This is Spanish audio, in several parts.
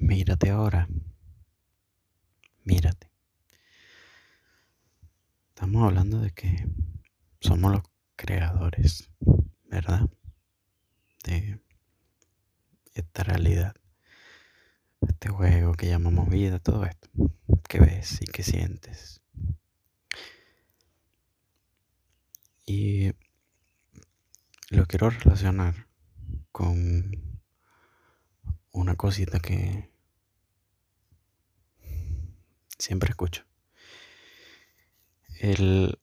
Mírate ahora. Mírate. Estamos hablando de que somos los creadores, ¿verdad? De esta realidad. Este juego que llamamos vida, todo esto. Que ves y que sientes. Y lo quiero relacionar con una cosita que siempre escucho. El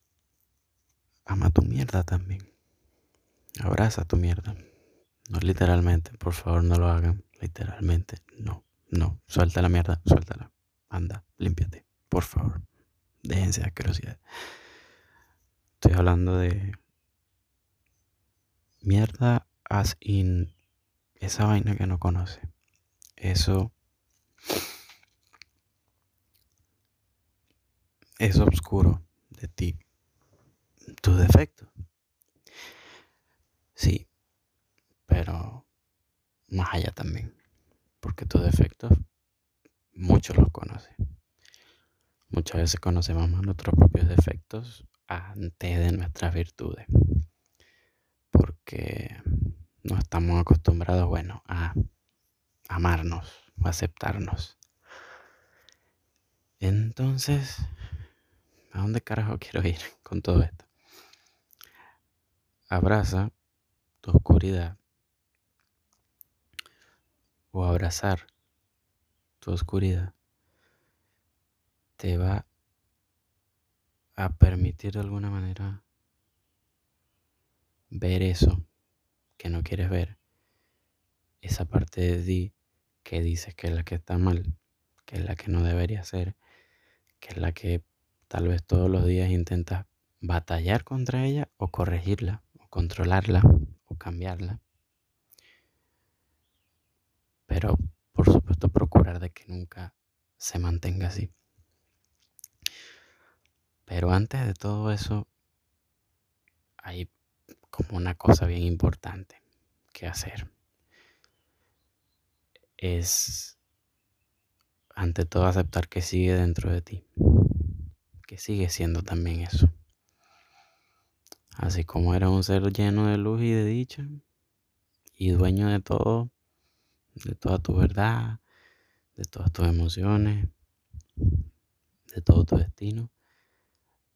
ama tu mierda también. Abraza tu mierda. No literalmente, por favor no lo hagan. Literalmente, no, no. Suelta la mierda, suéltala. Anda, límpiate, por favor. Déjense de asquerosidad. Estoy hablando de mierda as in esa vaina que no conoce. Eso es oscuro de ti. Tus defectos. Sí, pero más allá también. Porque tus defectos muchos los conocen. Muchas veces conocemos más nuestros propios defectos antes de nuestras virtudes. Porque no estamos acostumbrados, bueno, a amarnos, a aceptarnos. Entonces, ¿a dónde carajo quiero ir con todo esto? Abraza tu oscuridad o abrazar tu oscuridad te va a permitir de alguna manera ver eso que no quieres ver, esa parte de ti que dices que es la que está mal, que es la que no debería ser, que es la que tal vez todos los días intentas batallar contra ella o corregirla, o controlarla, o cambiarla. Pero por supuesto procurar de que nunca se mantenga así. Pero antes de todo eso, hay como una cosa bien importante que hacer. Es, ante todo, aceptar que sigue dentro de ti, que sigue siendo también eso. Así como eres un ser lleno de luz y de dicha y dueño de todo, de toda tu verdad, de todas tus emociones, de todo tu destino,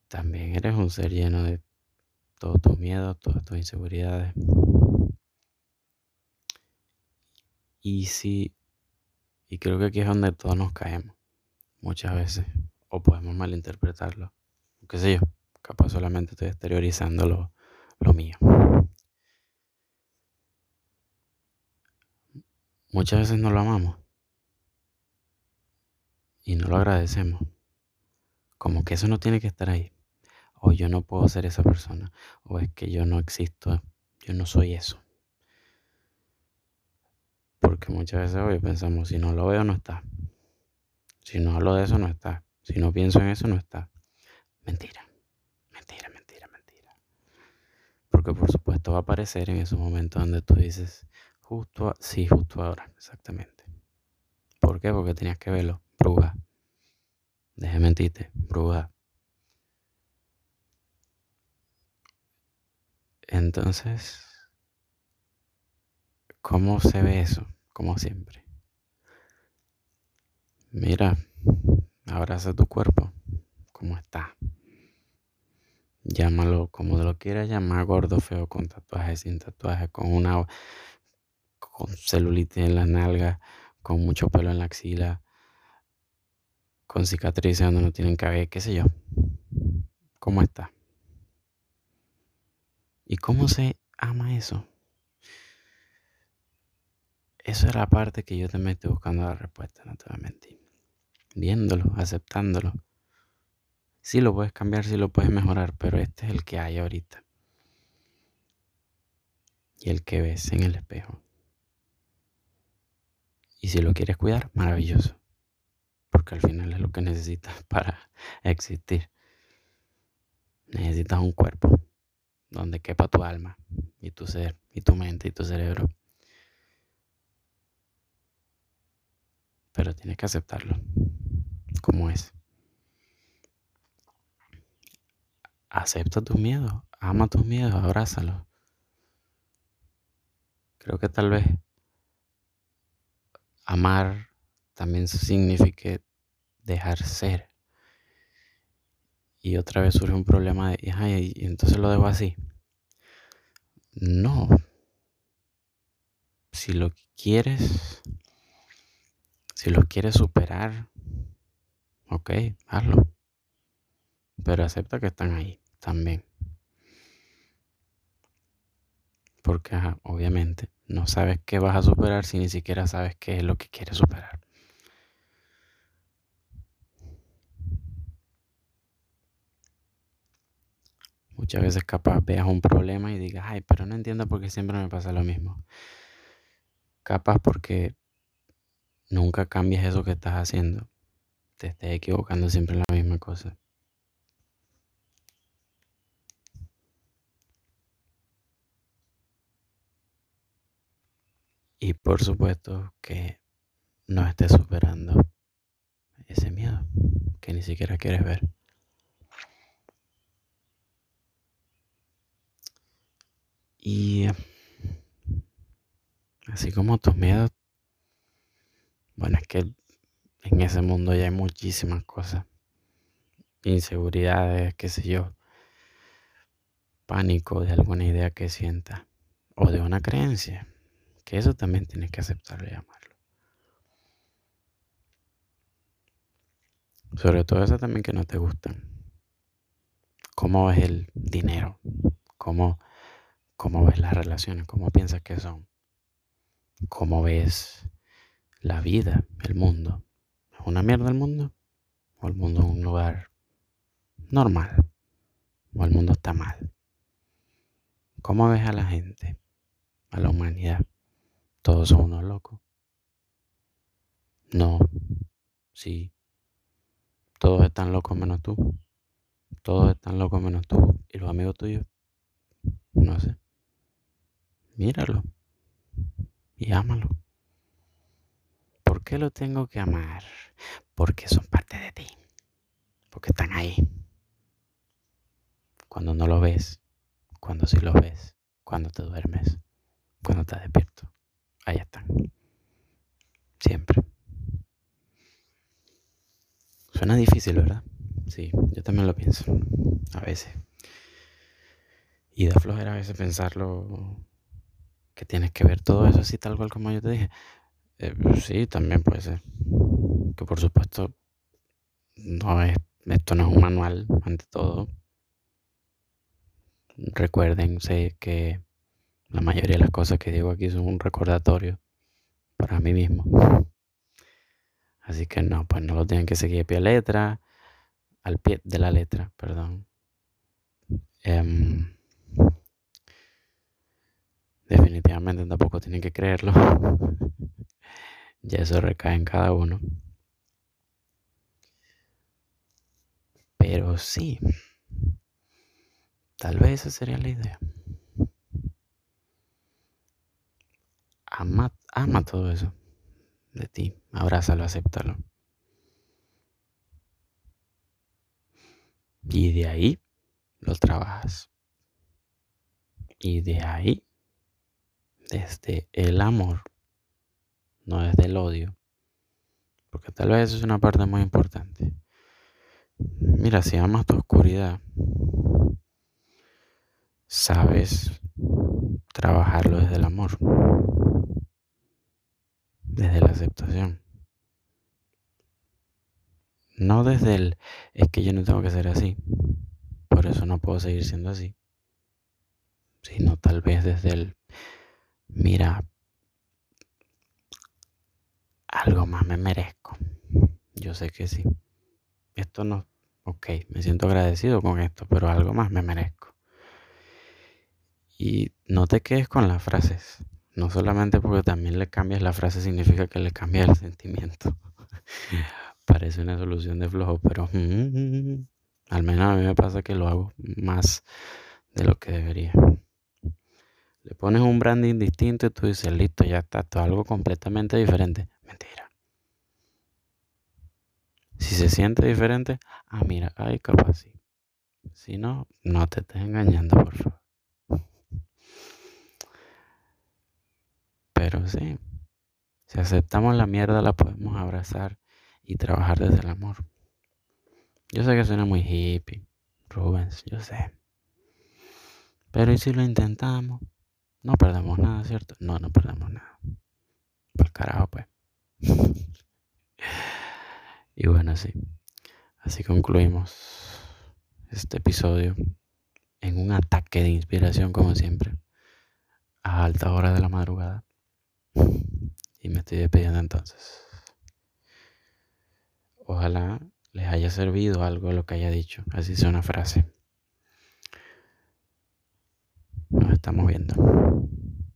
también eres un ser lleno de todos tus miedos, todas tus inseguridades. Y sí, y creo que aquí es donde todos nos caemos, muchas veces, o podemos malinterpretarlo, qué sé yo, capaz solamente estoy exteriorizando lo, lo mío. Muchas veces no lo amamos y no lo agradecemos, como que eso no tiene que estar ahí o yo no puedo ser esa persona, o es que yo no existo, yo no soy eso. Porque muchas veces hoy pensamos, si no lo veo, no está. Si no hablo de eso, no está. Si no pienso en eso, no está. Mentira, mentira, mentira, mentira. Porque por supuesto va a aparecer en esos momentos donde tú dices, justo, sí, justo ahora, exactamente. ¿Por qué? Porque tenías que verlo, bruja. Deje mentirte, bruja. Entonces, ¿cómo se ve eso? Como siempre. Mira, abraza tu cuerpo, como está. Llámalo como lo quieras llamar, gordo, feo, con tatuajes, sin tatuajes, con una con celulitis en la nalga, con mucho pelo en la axila, con cicatrices donde no tienen cabello, qué sé yo. ¿Cómo está? ¿Y cómo se ama eso? Esa es la parte que yo también estoy buscando la respuesta, no te. Viéndolo, aceptándolo. Sí lo puedes cambiar, sí lo puedes mejorar, pero este es el que hay ahorita. Y el que ves en el espejo. Y si lo quieres cuidar, maravilloso. Porque al final es lo que necesitas para existir. Necesitas un cuerpo donde quepa tu alma y tu ser y tu mente y tu cerebro. pero tienes que aceptarlo como es. Acepta tus miedos, ama tus miedos, abrázalos. Creo que tal vez amar también significa dejar ser. Y otra vez surge un problema de, y entonces lo dejo así. No. Si lo quieres, si lo quieres superar, ok, hazlo. Pero acepta que están ahí también. Porque obviamente no sabes qué vas a superar si ni siquiera sabes qué es lo que quieres superar. Muchas veces capaz veas un problema y digas, ay, pero no entiendo por qué siempre me pasa lo mismo. Capaz porque nunca cambias eso que estás haciendo. Te estés equivocando siempre en la misma cosa. Y por supuesto que no estés superando ese miedo que ni siquiera quieres ver. Y así como tus miedos, bueno, es que en ese mundo ya hay muchísimas cosas. Inseguridades, qué sé yo. Pánico de alguna idea que sienta o de una creencia. Que eso también tienes que aceptarlo y amarlo. Sobre todo eso también que no te gustan. ¿Cómo ves el dinero? ¿Cómo, cómo ves las relaciones? ¿Cómo piensas que son? ¿Cómo ves la vida, el mundo? ¿Es una mierda el mundo? ¿O el mundo es un lugar normal? ¿O el mundo está mal? ¿Cómo ves a la gente? A la humanidad. Todos son unos locos. No. Sí. Todos están locos menos tú. Todos están locos menos tú. ¿Y los amigos tuyos? No sé. Míralo. Y ámalo. ¿Por qué lo tengo que amar? Porque son parte de ti. Porque están ahí. Cuando no lo ves. Cuando sí lo ves. Cuando te duermes. Cuando estás despierto ahí están. Siempre. Suena difícil, ¿verdad? Sí, yo también lo pienso. A veces. Y da flojera a veces pensarlo que tienes que ver todo eso así tal cual como yo te dije. Eh, sí, también puede ser. Que por supuesto no es, esto no es un manual ante todo. Recuerden sé que la mayoría de las cosas que digo aquí son un recordatorio para mí mismo. Así que no, pues no lo tienen que seguir a pie de letra, al pie de la letra, perdón. Em, definitivamente tampoco tienen que creerlo. ya eso recae en cada uno. Pero sí, tal vez esa sería la idea. ama, ama todo eso de ti, abrázalo, acéptalo. Y de ahí lo trabajas. Y de ahí, desde el amor, no desde el odio, porque tal vez eso es una parte muy importante. Mira, si amas tu oscuridad, sabes trabajarlo desde el amor desde la aceptación. No desde el es que yo no tengo que ser así, por eso no puedo seguir siendo así, sino tal vez desde el mira, algo más me merezco. Yo sé que sí. Esto no, ok, me siento agradecido con esto, pero algo más me merezco. Y no te quedes con las frases. No solamente porque también le cambias la frase significa que le cambias el sentimiento. Parece una solución de flojo, pero al menos a mí me pasa que lo hago más de lo que debería. Le pones un branding distinto y tú dices, listo, ya está, todo algo completamente diferente. Mentira. Si se siente diferente, ah, mira, ay, capaz sí. Si no, no te estés engañando, por favor. Pero sí, si aceptamos la mierda, la podemos abrazar y trabajar desde el amor. Yo sé que suena muy hippie, Rubens, yo sé. Pero ¿y si lo intentamos? No perdemos nada, ¿cierto? No, no perdemos nada. Por carajo, pues. y bueno, sí. Así concluimos este episodio en un ataque de inspiración, como siempre, a alta hora de la madrugada. Y me estoy despidiendo entonces. Ojalá les haya servido algo lo que haya dicho. Así sea una frase. Nos estamos viendo.